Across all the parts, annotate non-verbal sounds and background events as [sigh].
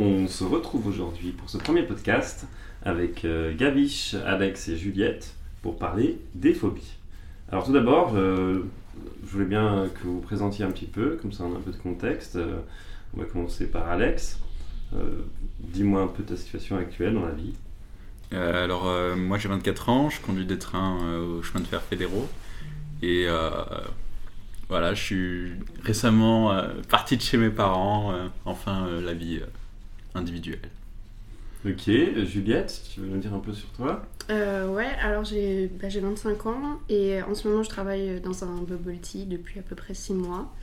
On se retrouve aujourd'hui pour ce premier podcast avec euh, Gavish, Alex et Juliette pour parler des phobies. Alors tout d'abord, euh, je voulais bien que vous présentiez un petit peu, comme ça on a un peu de contexte. Euh, on va commencer par Alex. Dis-moi un peu ta situation actuelle dans la vie. Alors, moi j'ai 24 ans, je conduis des trains au chemin de fer fédéraux. Et voilà, je suis récemment parti de chez mes parents, enfin la vie individuelle. Ok, euh, Juliette, tu veux nous dire un peu sur toi Euh, ouais, alors j'ai bah, j'ai 25 ans et en ce moment je travaille dans un bubble tea depuis à peu près 6 mois.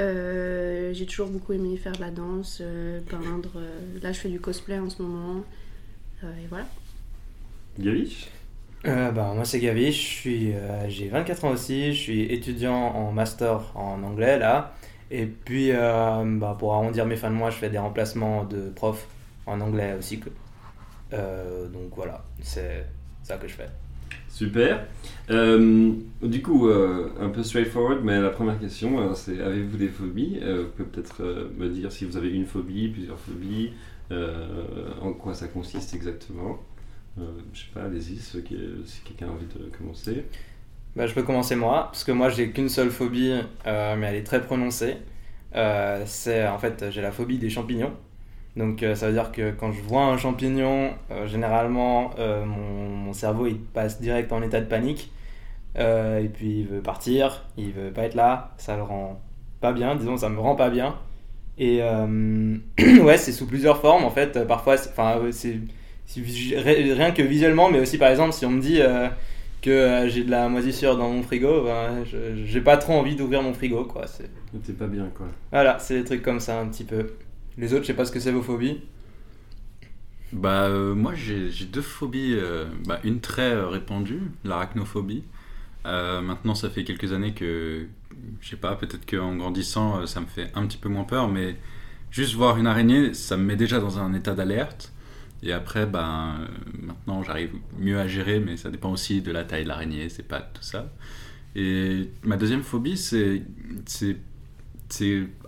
Euh, j'ai toujours beaucoup aimé faire de la danse, euh, peindre. euh, là je fais du cosplay en ce moment. Euh, et voilà. Gavish Euh, bah, moi c'est Gavi, je suis, euh, j'ai 24 ans aussi, je suis étudiant en master en anglais là. Et puis euh, bah, pour arrondir mes fins de mois, je fais des remplacements de profs en anglais aussi. Euh, donc voilà, c'est ça que je fais. Super. Euh, du coup, un peu straightforward, mais la première question, c'est avez-vous des phobies? Vous pouvez peut-être me dire si vous avez une phobie, plusieurs phobies, en quoi ça consiste exactement. Je sais pas, allez-y, si quelqu'un a envie de commencer. Bah, je peux commencer moi, parce que moi j'ai qu'une seule phobie, euh, mais elle est très prononcée. Euh, c'est en fait j'ai la phobie des champignons. Donc euh, ça veut dire que quand je vois un champignon, généralement mon, mon cerveau il passe direct en état de panique. Et puis il veut partir, il veut pas être là, ça le rend pas bien, disons ça me rend pas bien. Et [clears throat] ouais, c'est sous plusieurs formes en fait. Parfois, enfin c'est rien que visuellement, mais aussi par exemple si on me dit que euh, j'ai de la moisissure dans mon frigo, ben, je- j'ai pas trop envie d'ouvrir mon frigo quoi. C'est- T'es pas bien, quoi. Voilà, c'est des trucs comme ça un petit peu. Les autres, je sais pas ce que c'est vos phobies. Bah, euh, moi j'ai j'ai deux phobies, euh, bah, une très euh, répandue, l'arachnophobie. Euh, maintenant ça fait quelques années que, je sais pas, peut-être qu'en grandissant euh, ça me fait un petit peu moins peur, mais juste voir une araignée, ça me met déjà dans un état d'alerte. Et après, ben, euh, maintenant j'arrive mieux à gérer, mais ça dépend aussi de la taille de l'araignée, c'est pas tout ça. Et ma deuxième phobie, c'est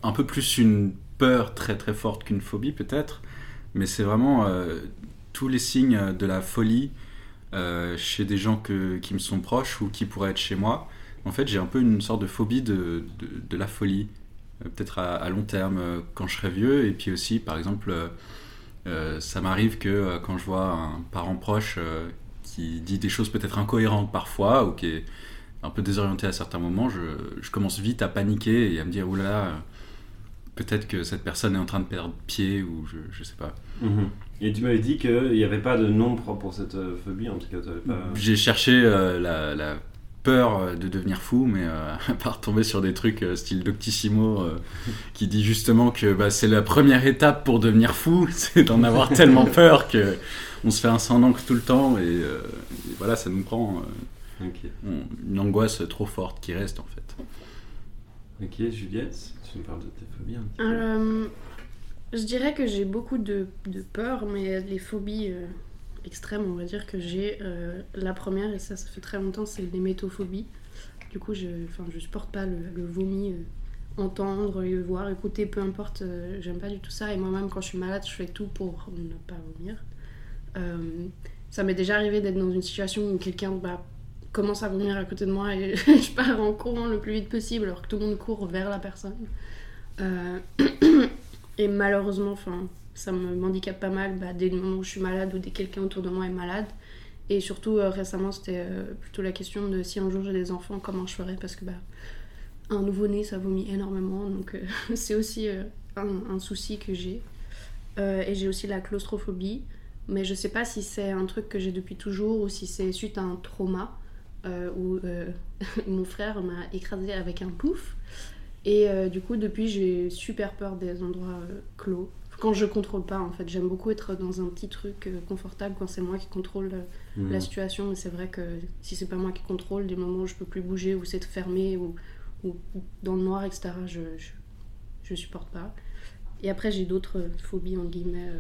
un peu plus une peur très très forte qu'une phobie peut-être, mais c'est vraiment euh, tous les signes de la folie euh, chez des gens que, qui me sont proches ou qui pourraient être chez moi. En fait, j'ai un peu une sorte de phobie de, de, la folie, peut-être à, long terme quand je serai vieux, et puis aussi, par exemple, euh, ça m'arrive que euh, quand je vois un parent proche euh, qui dit des choses peut-être incohérentes parfois, ou qui est un peu désorienté à certains moments, je, je commence vite à paniquer et à me dire, oulala, peut-être que cette personne est en train de perdre pied, ou je, je sais pas. Mhm. Et tu m'avais dit qu'il n'y avait pas de nom propre pour cette phobie, en tout cas, pas... J'ai cherché la, la peur euh, de devenir fou, mais euh, [laughs] à part tomber sur des trucs euh, style Doctissimo euh, [laughs] qui dit justement que bah, c'est la première étape pour devenir fou, [laughs] c'est d'en avoir tellement peur que on se fait un sang d'encre tout le temps et, euh, et voilà, ça nous prend euh, on- une angoisse trop forte qui reste en fait. Ok, Juliette, tu me parles de tes phobies un petit peu Euh, je dirais que j'ai beaucoup de, de peur, mais les phobies euh, extrêmes, on va dire que j'ai. euh, la première, et ça, ça fait très longtemps, c'est l'hémétophobie. Du coup, je, je supporte pas le, vomi. euh, entendre, le voir, écouter, peu importe, euh, j'aime pas du tout ça. Et moi-même, quand je suis malade, je fais tout pour ne pas vomir. Ça m'est déjà arrivé d'être dans une situation où quelqu'un bah, commence à vomir à côté de moi et [laughs] je pars en courant le plus vite possible alors que tout le monde court vers la personne. [coughs] Et malheureusement, enfin, ça me m'handicape pas mal bah, dès le moment où je suis malade ou dès que quelqu'un autour de moi est malade. Et surtout, euh, récemment, c'était euh, plutôt la question de si un jour j'ai des enfants, comment je ferais? Parce que bah, un nouveau-né, ça vomit énormément. Donc, euh, [laughs] c'est aussi un, un souci que j'ai. Et j'ai aussi la claustrophobie. Mais je sais pas si c'est un truc que j'ai depuis toujours ou si c'est suite à un trauma où [laughs] mon frère m'a écrasé avec un pouf. Et du coup, depuis, j'ai super peur des endroits clos. Quand je contrôle pas, en fait, j'aime beaucoup être dans un petit truc euh, confortable quand c'est moi qui contrôle euh, Mhm. la situation. Mais c'est vrai que si c'est pas moi qui contrôle, des moments où je peux plus bouger, où c'est fermé, ou, ou dans le noir, etc., je, je, je supporte pas. Et après, j'ai d'autres euh, phobies, en guillemets,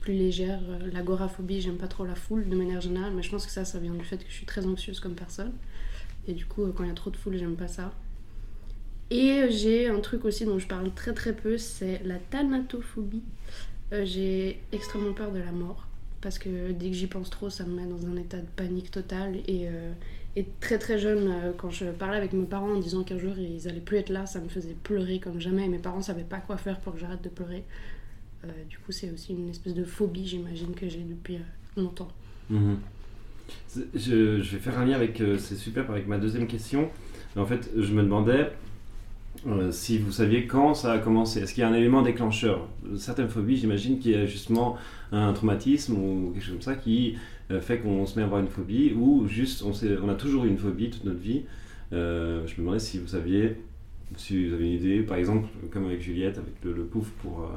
plus légères. L'agoraphobie, j'aime pas trop la foule de manière générale, mais je pense que ça, ça vient du fait que je suis très anxieuse comme personne. Et du coup, quand il y a trop de foule, j'aime pas ça. Et euh, j'ai un truc aussi dont je parle très très peu, c'est la thanatophobie. Euh, j'ai extrêmement peur de la mort. Parce que dès que j'y pense trop, ça me met dans un état de panique totale. Et, euh, très très jeune, quand je parlais avec mes parents en disant qu'un jour ils allaient plus être là, ça me faisait pleurer comme jamais. Mes parents savaient pas quoi faire pour que j'arrête de pleurer. Du coup, c'est aussi une espèce de phobie, j'imagine, que j'ai depuis longtemps. Mhm. Je, je vais faire un lien avec, c'est super, avec ma deuxième question. En fait, je me demandais euh, si vous saviez quand ça a commencé. Est-ce qu'il y a un élément déclencheur? Certaines phobies, j'imagine qu'il y a justement un traumatisme ou quelque chose comme ça qui euh, fait qu'on se met à avoir une phobie ou juste on, a toujours eu une phobie toute notre vie. Euh, je me demandais si vous saviez, si vous avez une idée, par exemple, comme avec Juliette, avec le, pouf pour,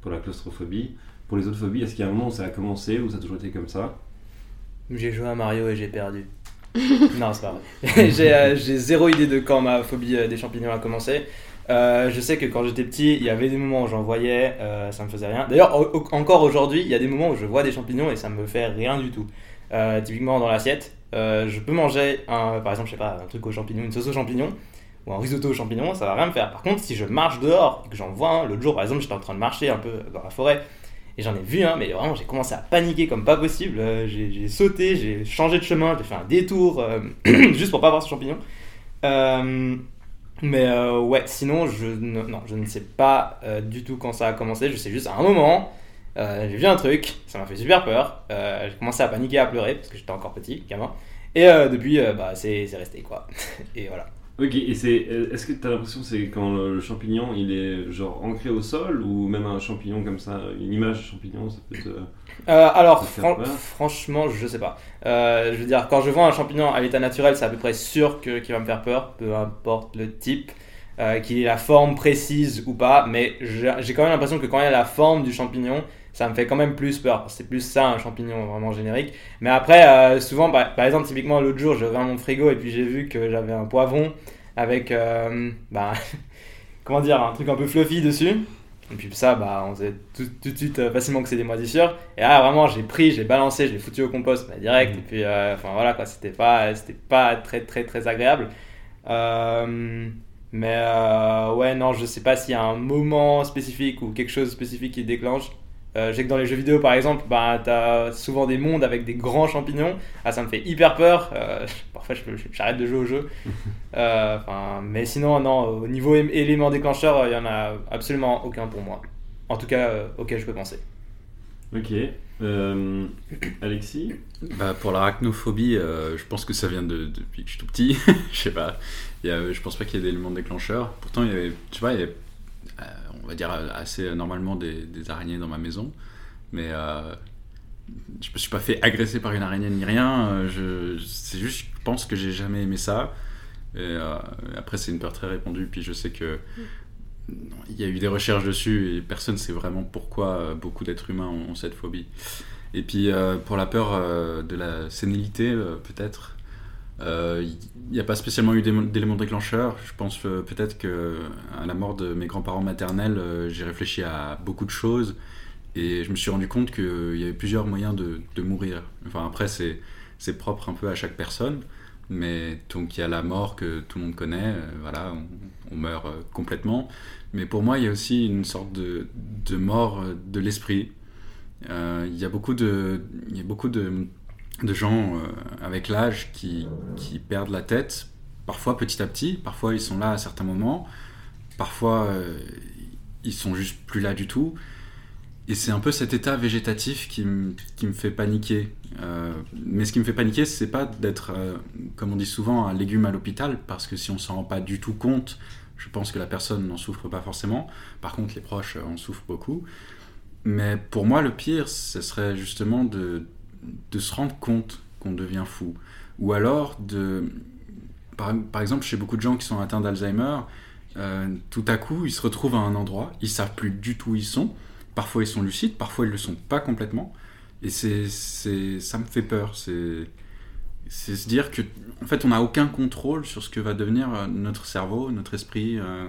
pour la claustrophobie. Pour les autres phobies, est-ce qu'il y a un moment où ça a commencé ou ça a toujours été comme ça? J'ai joué à Mario et j'ai perdu. [laughs] non, c'est pas vrai. [laughs] j'ai euh, j'ai zéro idée de quand ma phobie euh, des champignons a commencé. Euh, je sais que quand j'étais petit, il y avait des moments où j'en voyais, euh, ça me faisait rien. D'ailleurs, encore aujourd'hui, il y a des moments où je vois des champignons et ça me fait rien du tout. Typiquement dans l'assiette, je peux manger un, par exemple, je sais pas, un truc aux champignons, une sauce aux champignons ou un risotto aux champignons, ça va rien me faire. Par contre, si je marche dehors et que j'en vois l'autre jour par exemple, j'étais en train de marcher un peu dans la forêt et j'en ai vu un, mais vraiment j'ai commencé à paniquer comme pas possible. Euh, j'ai sauté, j'ai changé de chemin, j'ai fait un détour euh, [clears throat] juste pour pas voir ce champignon. Euh, mais ouais, sinon je ne, non, je ne sais pas du tout quand ça a commencé. Je sais juste à un moment, j'ai vu un truc, ça m'a fait super peur. J'ai commencé à paniquer, à pleurer parce que j'étais encore petit, gamin. Et depuis, bah, c'est resté quoi. [laughs] et voilà. Ok, et c'est, euh, est-ce que tu as l'impression que c'est quand le, le champignon il est genre ancré au sol ou même un champignon comme ça, une image de champignon, ça peut être. euh, Euh, alors, fran- franchement, je sais pas. Euh, je veux dire, quand je vois un champignon à l'état naturel, c'est à peu près sûr que- qu'il va me faire peur, peu importe le type, euh, qu'il ait la forme précise ou pas. Mais j'ai j'ai quand même l'impression que quand il y a la forme du champignon, ça me fait quand même plus peur. C'est plus ça, un champignon vraiment générique. Mais après, euh, souvent, par, par exemple, typiquement l'autre jour, j'ai ouvert mon frigo et puis j'ai vu que j'avais un poivron avec, euh, bah, [laughs] comment dire, un truc un peu fluffy dessus. Et puis ça, bah, on sait tout, tout de suite euh, facilement que c'est des moisissures. Et là, vraiment, j'ai pris, j'ai balancé, je l'ai foutu au compost bah, direct. Mhm. Et puis, euh, enfin voilà, quoi, c'était pas, c'était pas très, très, très agréable. Euh, mais euh, ouais, non, je sais pas s'il y a un moment spécifique ou quelque chose spécifique qui déclenche. Euh, je sais que dans les jeux vidéo, par exemple, bah, t'as souvent des mondes avec des grands champignons. Ah, ça me fait hyper peur. Euh, [laughs] parfois, j'arrête de jouer au jeu. [laughs] Euh, mais sinon, non, au niveau élément déclencheur, il y en a absolument aucun pour moi. En tout cas, euh, auquel je peux penser. Ok. Euh, Alexis Bah, pour l'arachnophobie, euh, je pense que ça vient de, depuis que je suis tout petit. [laughs] je sais pas. Y a, je pense pas qu'il y ait d'éléments déclencheurs. Pourtant, il y avait, tu vois, il y avait, euh, on va dire assez normalement des, des araignées dans ma maison. Mais euh, je me suis pas fait agresser par une araignée ni rien. Euh, Je, c'est juste, je pense que j'ai jamais aimé ça. Et, euh, après, c'est une peur très répandue. Puis je sais que il y a eu des recherches dessus et personne ne sait vraiment pourquoi euh, beaucoup d'êtres humains ont, cette phobie. Et puis euh, pour la peur euh, de la sénilité, euh, peut-être, euh, il n'y a pas spécialement eu d'éléments déclencheurs. Je pense euh, peut-être que à la mort de mes grands-parents maternels, euh, j'ai réfléchi à beaucoup de choses et je me suis rendu compte qu'il y avait plusieurs moyens de, mourir. Enfin après c'est propre un peu à chaque personne, mais donc il y a la mort que tout le monde connaît. euh, voilà, on, meurt euh, complètement. Mais pour moi, il y a aussi une sorte de, mort euh, de l'esprit. Euh, il y a beaucoup de, de gens euh, avec l'âge qui, qui perdent la tête, parfois petit à petit, parfois ils sont là à certains moments, parfois euh, ils sont juste plus là du tout. Et c'est un peu cet état végétatif qui, me- fait paniquer. Euh, mais ce qui me fait paniquer, c'est pas d'être, comme on dit souvent, un légume à l'hôpital, parce que si on s'en rend pas du tout compte, je pense que la personne n'en souffre pas forcément. Par contre, les proches en souffrent beaucoup. Mais pour moi, le pire, ce serait justement de, de se rendre compte qu'on devient fou. Ou alors, de, par, par exemple, chez beaucoup de gens qui sont atteints d'Alzheimer, euh, tout à coup, ils se retrouvent à un endroit, ils savent plus du tout où ils sont. Parfois, ils sont lucides, parfois, ils le sont pas complètement. Et c'est, c'est, ça me fait peur. C'est, c'est se dire que, en fait, on n'a aucun contrôle sur ce que va devenir euh, notre cerveau, notre esprit. euh,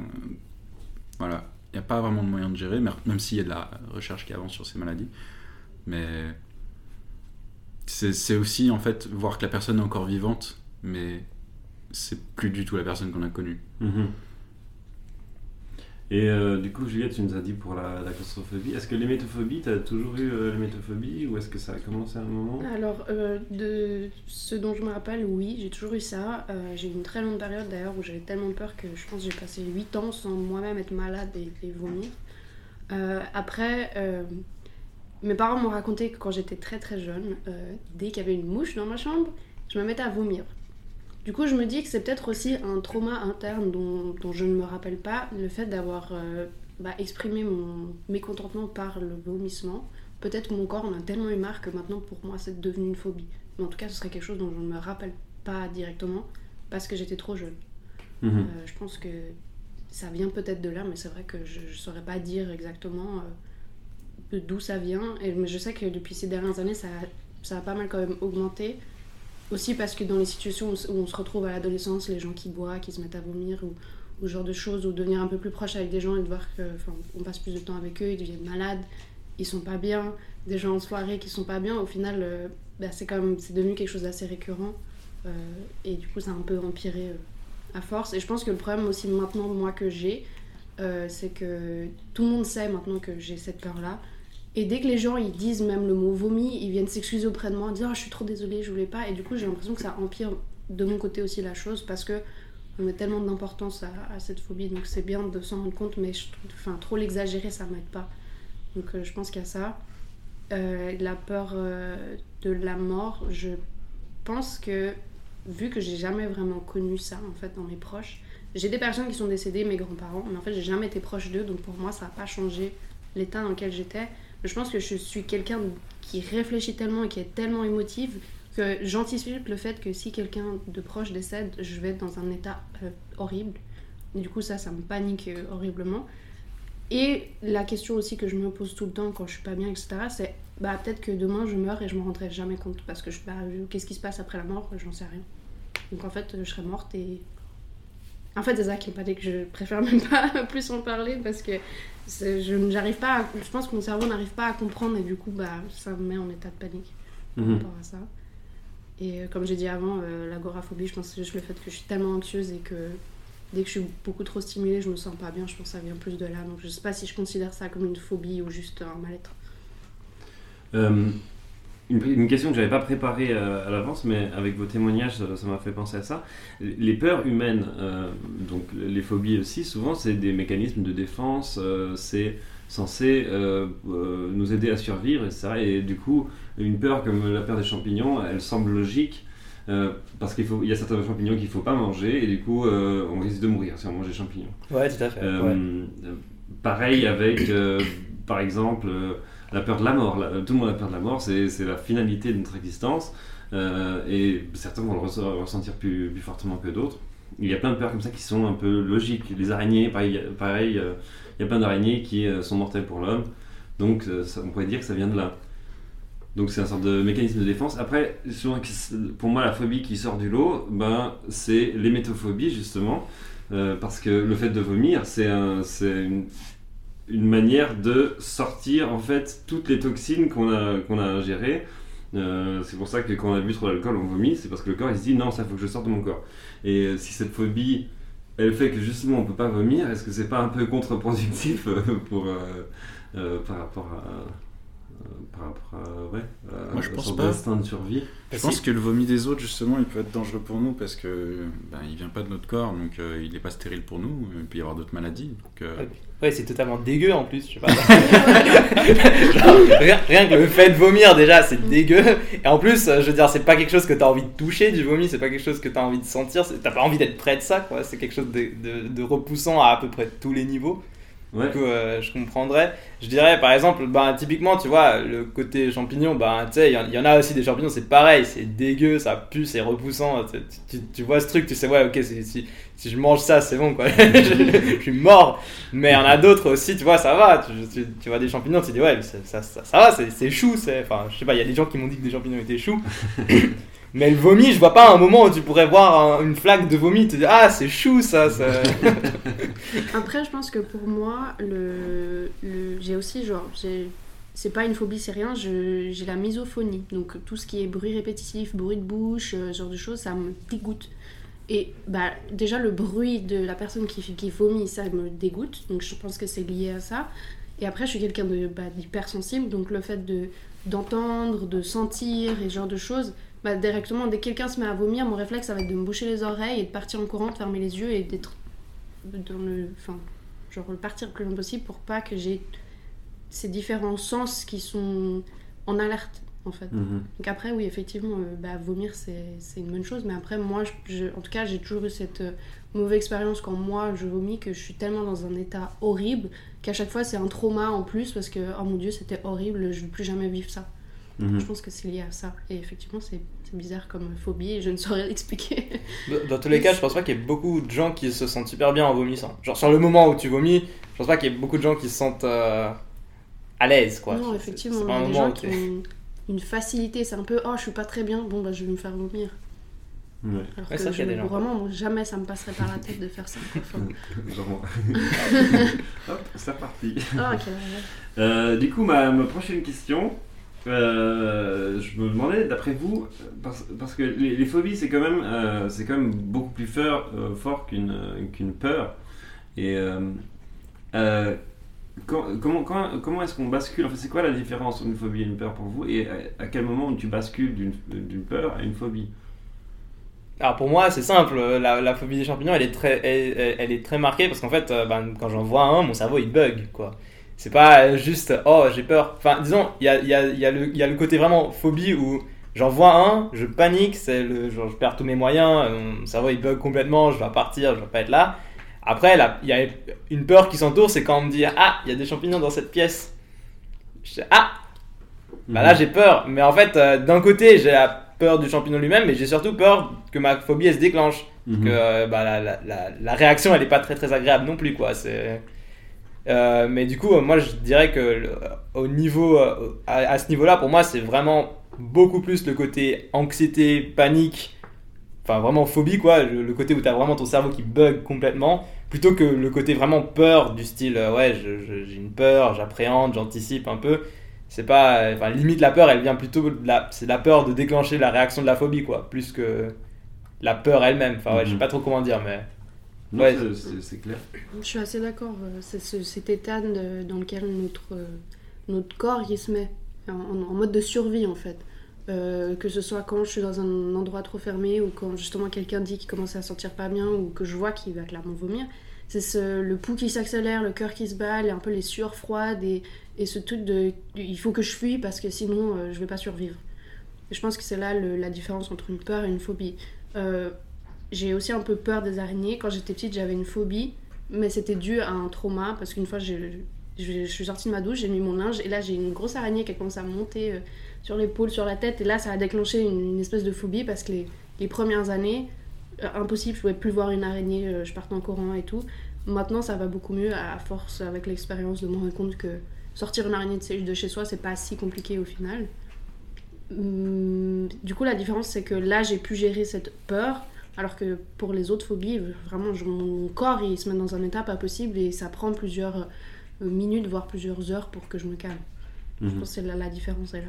voilà. Il n'y a pas vraiment de moyen de gérer, même s'il y a de la recherche qui avance sur ces maladies. Mais c'est aussi, en fait, voir que la personne est encore vivante, mais c'est plus du tout la personne qu'on a connue. Mhm. Et euh, du coup, Juliette, tu nous as dit pour la, la claustrophobie. Est-ce que l'hémétophobie, tu as toujours eu euh, l'hémétophobie ou est-ce que ça a commencé à un moment? Alors, euh, de ce dont je me rappelle, oui, j'ai toujours eu ça. Euh, j'ai eu une très longue période d'ailleurs où j'avais tellement peur que je pense que j'ai passé 8 ans sans moi-même être malade et, et vomir. Euh, après, euh, mes parents m'ont raconté que quand j'étais très très jeune, euh, dès qu'il y avait une mouche dans ma chambre, je me mettais à vomir. Du coup, je me dis que c'est peut-être aussi un trauma interne dont, dont je ne me rappelle pas, le fait d'avoir euh, bah, exprimé mon mécontentement par le vomissement. Peut-être que mon corps en a tellement eu marre que maintenant pour moi c'est devenu une phobie. Mais en tout cas, ce serait quelque chose dont je ne me rappelle pas directement parce que j'étais trop jeune. Mhm. Euh, je pense que ça vient peut-être de là, mais c'est vrai que je ne saurais pas dire exactement euh, d'où ça vient. Et, je sais que depuis ces dernières années, ça, ça a pas mal quand même augmenté. Aussi parce que dans les situations où, on se retrouve à l'adolescence, les gens qui boivent, qui se mettent à vomir, ou, ce genre de choses, ou devenir un peu plus proche avec des gens et de voir qu'on passe plus de temps avec eux, ils deviennent malades, ils sont pas bien, des gens en soirée qui sont pas bien, au final, euh, bah, c'est même c'est devenu quelque chose d'assez récurrent. Euh, et du coup, ça a un peu empiré euh, à force. Et je pense que le problème aussi maintenant, moi, que j'ai, c'est que tout le monde sait maintenant que j'ai cette peur-là. Et dès que les gens ils disent même le mot vomi, ils viennent s'excuser auprès de moi, dire Ah, je suis trop désolée, je voulais pas. Et du coup, j'ai l'impression que ça empire de mon côté aussi la chose parce que on met tellement d'importance à, cette phobie. Donc c'est bien de s'en rendre compte, mais trop l'exagérer, ça m'aide pas. Donc euh, je pense qu'il y a ça. Euh, la peur euh, de la mort, je pense que vu que j'ai jamais vraiment connu ça en fait dans mes proches, j'ai des personnes qui sont décédées, mes grands-parents, mais en fait j'ai jamais été proche d'eux, donc pour moi ça n'a pas changé l'état dans lequel j'étais. Je pense que je suis quelqu'un qui réfléchit tellement et qui est tellement émotive que j'anticipe le fait que si quelqu'un de proche décède, je vais être dans un état euh, horrible. Du coup ça, ça me panique euh, horriblement. Et la question aussi que je me pose tout le temps quand je suis pas bien, etc., c'est bah, peut-être que demain je meurs et je me rendrai jamais compte parce que je bah, qu'est-ce qui se passe après la mort, j'en sais rien. Donc en fait, je serai morte et. En fait, c'est ça qui dit que je préfère même pas [laughs] plus en parler parce que je n'arrive pas. à- Je pense que mon cerveau n'arrive pas à comprendre et du coup, bah, ça me met en état de panique par Mhm. rapport à ça. Et euh, comme j'ai dit avant, euh, l'agoraphobie, je pense que c'est juste le fait que je suis tellement anxieuse et que dès que je suis beaucoup trop stimulée, je me sens pas bien. Je pense que ça vient plus de là. Donc je sais pas si je considère ça comme une phobie ou juste un mal-être. Euh, une, question que j'avais pas préparée euh, à l'avance, mais avec vos témoignages, ça m'a fait penser à ça. Les peurs humaines, euh, donc les phobies aussi, souvent c'est des mécanismes de défense, euh, c'est censé euh, nous aider à survivre, etc. Et du coup, une peur comme la peur des champignons, elle semble logique. parce qu'il faut, il y a certains champignons qu'il faut pas manger et du coup on risque de mourir si on mange des champignons. Ouais, tout à fait. Ouais. Pareil avec, par exemple, la peur de la mort. Tout le monde a peur de la mort, c'est la finalité de notre existence. euh, et certains vont le resse- ressentir plus, plus fortement que d'autres. Il y a plein de peurs comme ça qui sont un peu logiques. Les araignées, pareil, euh, il y a plein d'araignées qui euh, sont mortelles pour l'homme. Donc on pourrait dire que ça vient de là. Donc c'est un sorte de mécanisme de défense. Après, pour moi, la phobie qui sort du lot, ben, c'est l'hémétophobie, justement. Parce que le fait de vomir, c'est un, une, une manière de sortir en fait toutes les toxines qu'on a, a ingérées. Euh, c'est pour ça que quand on a bu trop d'alcool, on vomit. C'est parce que le corps il se dit non, ça faut que je sorte de mon corps. Et si cette phobie, elle fait que justement on peut pas vomir, est-ce que c'est pas un peu contre-productif euh, pour, euh, par rapport à. par rapport à. Ouais, Moi, je pense pas. d'instinct de survie. Je pense que le vomi des autres, justement, il peut être dangereux pour nous parce que ben, il vient pas de notre corps, donc euh, il n'est pas stérile pour nous. Il peut y avoir d'autres maladies. Donc, euh, Ouais. C'est totalement dégueu en plus, je sais pas. [laughs] Genre, rien, rien que le fait de vomir déjà, c'est dégueu. Et en plus, euh, je veux dire, c'est pas quelque chose que t'as envie de toucher du vomi, c'est pas quelque chose que t'as envie de sentir, t'as pas envie d'être près de ça, quoi. C'est quelque chose de, de- de repoussant à à peu près tous les niveaux. Ouais. Du coup, euh, je comprendrais. Je dirais, par exemple, ben, typiquement, tu vois, le côté champignon, ben, tu sais, il y, en- a aussi des champignons, c'est pareil, c'est dégueu, ça pue, c'est repoussant. Tu, vois ce truc, tu sais, ouais, ok, si, si, je mange ça, c'est bon, quoi. [laughs] je, je suis mort. Mais il y en a d'autres aussi, tu vois, ça va. Tu, vois des champignons, tu dis, ouais, ça, ça, ça, va, c'est chou. Enfin, je sais pas, il y a des gens qui m'ont dit que des champignons étaient choux. Mais le vomi, je vois pas un moment où tu pourrais voir un- une flaque de vomi, tu te dis, ah, c'est chou, ça. ça. [laughs] Après, je pense que pour moi, le, le- j'ai aussi genre, j'ai- c'est pas une phobie, c'est rien, je- j'ai la misophonie. Donc tout ce qui est bruit répétitif, bruit de bouche, euh, ce genre de choses, ça me dégoûte. Et bah, déjà, le bruit de la personne qui, qui vomit, ça me dégoûte. Donc je pense que c'est lié à ça. Et après, je suis quelqu'un de, bah, d'hypersensible. Donc le fait de, d'entendre, de sentir et ce genre de choses, bah, directement, dès que quelqu'un se met à vomir, mon réflexe, ça va être de me boucher les oreilles et de partir en courant, de fermer les yeux et d'être dans le. Enfin, genre partir le plus loin possible pour pas que j'ai ces différents sens qui sont en alerte en fait. Mhm. Donc après, oui, effectivement, euh, bah, vomir, c'est c'est une bonne chose. Mais après, moi, je- je- en tout cas, j'ai toujours eu cette euh, mauvaise expérience quand moi, je vomis, que je suis tellement dans un état horrible qu'à chaque fois, c'est un trauma en plus parce que, oh mon dieu, c'était horrible, je ne veux plus jamais vivre ça. Mhm. Je pense que c'est lié à ça. Et effectivement, c'est c'est bizarre comme phobie et je ne saurais [laughs] l'expliquer. Dans- Dans tous les cas, je pense pas qu'il y ait beaucoup de gens qui se sentent super bien en vomissant. Genre sur le moment où tu vomis, je pense pas qu'il y ait beaucoup de gens qui se sentent euh, à l'aise quoi. non, effectivement, c'est il y a un des moment gens où qui ont une facilité. C'est un peu, oh, je suis pas très bien, bon, bah, je vais me faire vomir. Ouais. Alors Ouais, que ça, je, gens. vraiment, moi, jamais ça me passerait par la tête de faire ça. Vraiment. [laughs] [laughs] Hop, c'est reparti. ah. Euh, du coup, ma, ma prochaine question, euh, je me demandais, d'après vous, parce, que les, phobies, c'est quand, même, euh, quand même beaucoup plus fort, euh, fort qu'une qu'une peur. Et quand- comment, comment est-ce qu'on bascule En fait, c'est quoi la différence entre une phobie et une peur pour vous Et à, quel moment tu bascules d'une peur à une phobie? Alors pour moi, c'est simple. La, la phobie des champignons, elle est très, elle, est très marquée parce qu'en fait, ben, quand j'en vois un, mon cerveau il bug quoi. C'est pas juste oh j'ai peur. Enfin disons, il y a, y, a, y, a y a le côté vraiment phobie où j'en vois un, je panique, c'est le genre je perds tous mes moyens, euh, mon cerveau il bug complètement, je vais partir, je vais pas être là. Après, il y a une peur qui s'entoure, c'est quand on me dit ah il y a des champignons dans cette pièce. Je dis, ah bah là j'ai peur, mais en fait euh, d'un côté j'ai la peur du champignon lui-même, mais j'ai surtout peur que ma phobie elle se déclenche, Mhm. que euh, bah, la, la, la, la réaction elle est pas très très agréable non plus quoi. C'est Euh, mais du coup euh, moi je dirais que le- au niveau euh, à, à ce niveau-là pour moi c'est vraiment beaucoup plus le côté anxiété, panique, enfin vraiment phobie quoi, le, le côté où tu as vraiment ton cerveau qui bug complètement plutôt que le côté vraiment peur du style euh, ouais je- je- j'ai une peur, j'appréhende, j'anticipe un peu. C'est pas euh, enfin limite la peur elle vient plutôt de la c'est la peur de déclencher la réaction de la phobie quoi plus que la peur elle-même. Enfin ouais je sais Mhm. pas trop comment dire mais Ouais. c'est- clair. Je suis assez d'accord. euh, C'est ce- cet état de- dans lequel notre, euh, notre corps il se met en, en- en mode de survie en fait. Euh, que ce soit quand je suis dans un endroit trop fermé ou quand justement quelqu'un dit qu'il commence à sentir pas bien ou que je vois qu'il va clairement vomir. C'est ce- le pouls qui s'accélère, le cœur qui se bat, et un peu les sueurs froides et, et ce truc de il faut que je fuis parce que sinon euh, je vais pas survivre. Et je pense que c'est là le- la différence entre une peur et une phobie. Euh, j'ai aussi un peu peur des araignées. Quand j'étais petite, j'avais une phobie, mais c'était dû à un trauma parce qu'une fois, je, je suis sortie de ma douche, j'ai mis mon linge et là, j'ai une grosse araignée qui a commencé à monter euh, sur l'épaule, sur la tête. Et là, ça a déclenché une, espèce de phobie parce que les, les premières années, euh, impossible, je pouvais plus voir une araignée, euh, je partais en courant et tout. Maintenant, ça va beaucoup mieux à force avec l'expérience de me rendre compte que sortir une araignée de chez- de chez soi, c'est pas si compliqué au final. Hum, Du coup, la différence, c'est que là, j'ai pu gérer cette peur, alors que pour les autres phobies, vraiment, je- mon corps, il se met dans un état pas possible et ça prend plusieurs euh, minutes, voire plusieurs heures pour que je me calme. Je Mhm. pense que c'est là, la différence est là.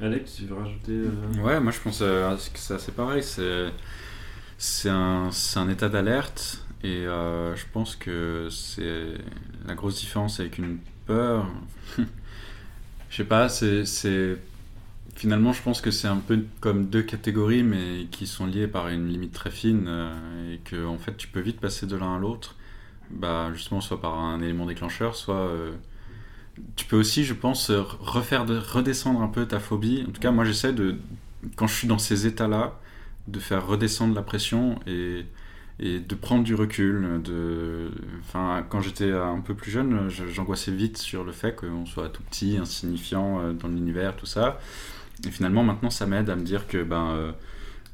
Alex, tu veux rajouter euh, Ouais, moi je pense euh, que c'est assez pareil. C'est c'est un, c'est un état d'alerte et euh, je pense que c'est la grosse différence avec une peur. [laughs] je sais pas, c'est- finalement je pense que c'est un peu comme deux catégories mais qui sont liées par une limite très fine euh, et que en fait tu peux vite passer de l'un à l'autre. Bah justement soit par un élément déclencheur, soit euh, tu peux aussi, je pense, euh, refaire de, redescendre un peu ta phobie. En tout cas, moi, j'essaie de, quand je suis dans ces états-là, de faire redescendre la pression et, et de prendre du recul. De, enfin, quand j'étais un peu plus jeune, je- j'angoissais vite sur le fait qu'on soit tout petit, insignifiant dans l'univers, tout ça. Et finalement, maintenant, ça m'aide à me dire que, ben, euh,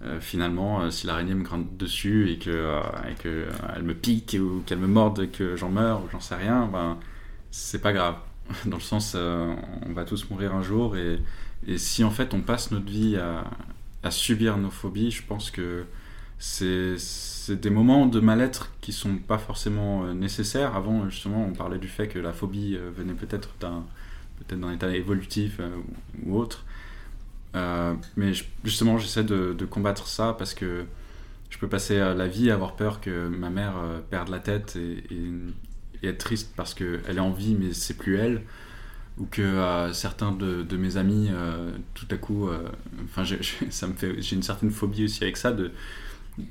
euh, finalement, euh, si l'araignée me grimpe dessus et que, euh, et euh, elle me pique ou qu'elle me morde et que j'en meurs ou j'en sais rien, ben, c'est pas grave [laughs] dans le sens on va tous mourir un jour et, et si en fait on passe notre vie à, à subir nos phobies, je pense que c'est des moments de mal-être qui sont pas forcément nécessaires. Avant justement on parlait du fait que la phobie venait peut-être d'un peut-être d'un état évolutif ou autre. Euh, mais justement j'essaie de, combattre ça parce que je peux passer la vie à avoir peur que ma mère euh, perde la tête et, être triste parce qu'elle est en vie mais c'est plus elle. Ou que certains de, mes amis, euh, tout à coup, enfin, [laughs] j'ai- une certaine phobie aussi avec ça.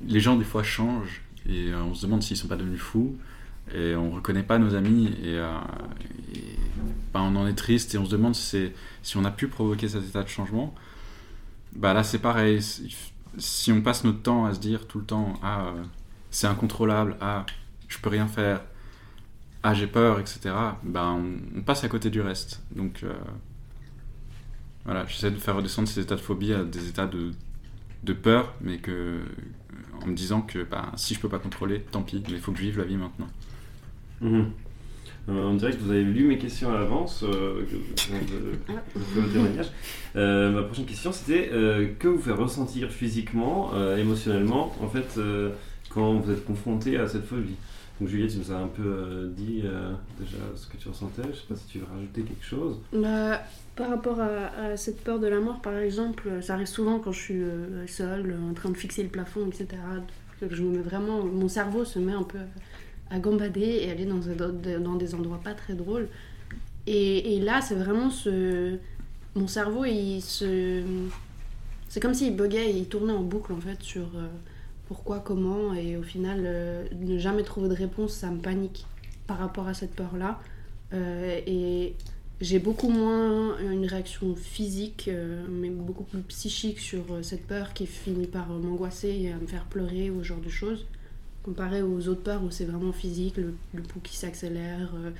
Les gens des fois changent et on se demande s'ils sont pas devenus fous et on reconnaît pas nos amis et, ben, on en est triste et on se demande si on a pu provoquer cet état de changement. Bah là c'est pareil. Si- on passe notre temps à se dire tout le temps ah euh, c'est incontrôlable, ah je peux rien faire, ah j'ai peur, etc. Ben on, passe à côté du reste. Donc euh, voilà, j'essaie de faire redescendre ces états de phobie à des états de, de peur, mais que en me disant que bah, si je peux pas contrôler, tant pis, mais il faut que je vive la vie maintenant. Mhm. Euh, on dirait que vous avez lu mes questions à l'avance, euh, faites vos témoignages. Euh, ma prochaine question c'était euh, que vous fait ressentir physiquement, émotionnellement, en fait, quand vous êtes confronté à cette phobie Donc Juliette, tu nous as un peu dit déjà ce que tu ressentais, je sais pas si tu veux rajouter quelque chose. Bah, par rapport à, à cette peur de la mort, par exemple, ça arrive souvent quand je suis seule, en train de fixer le plafond, etc. Je me mets vraiment, mon cerveau se met un peu à gambader et aller dans, des endroits pas très drôles. Et, là, c'est vraiment ce. Mon cerveau, il se. C'est comme s'il buguait il tournait en boucle en fait sur euh, pourquoi, comment, et au final, euh, ne jamais trouver de réponse, ça me panique par rapport à cette peur-là. Euh, et j'ai beaucoup moins une réaction physique, mais beaucoup plus psychique sur cette peur qui finit par m'angoisser et à me faire pleurer ou ce genre de choses. Comparé aux autres peurs où c'est vraiment physique, le, le pouls qui s'accélère, euh,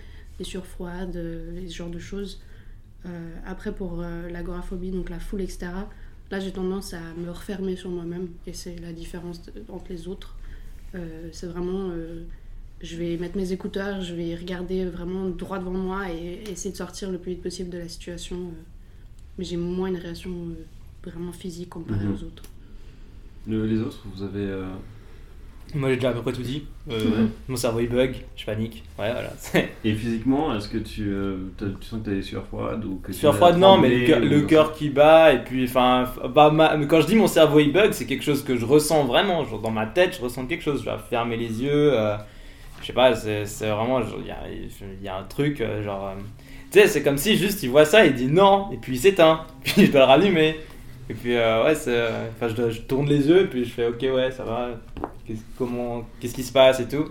les sueurs froides, euh, ce genre de choses. Euh, après, pour l'agoraphobie, donc la foule, etc., là j'ai tendance à me refermer sur moi-même et c'est la différence de- entre les autres. C'est vraiment. je vais mettre mes écouteurs, je vais regarder vraiment droit devant moi et essayer de sortir le plus vite possible de la situation. Mais j'ai moins une réaction vraiment physique comparée Mhm. aux autres. Le- les autres, vous avez. Moi j'ai déjà à peu près tout dit. Euh, Ouais. Mon cerveau il bug, je panique. Ouais, voilà. [laughs] Et physiquement, est-ce que tu, euh, tu sens que tu as des sueurs froides ou que tu Sueur as froide, non, mais le cœur- qui bat, et puis, enfin, bah, ma- quand je dis mon cerveau il bug, c'est quelque chose que je ressens vraiment. Genre, dans ma tête, je ressens quelque chose. Je dois fermer les yeux. euh, je sais pas, c'est vraiment. Il y a, il y a un truc, genre. tu sais, c'est comme si juste il voit ça, il dit non, et puis il s'éteint. [laughs] Puis je dois le rallumer. Et puis, ouais, Enfin, je, dois- je tourne les yeux, et puis je fais ok, ouais, ça va. Qu'est-ce comment- qu'est-ce qui se passe et tout.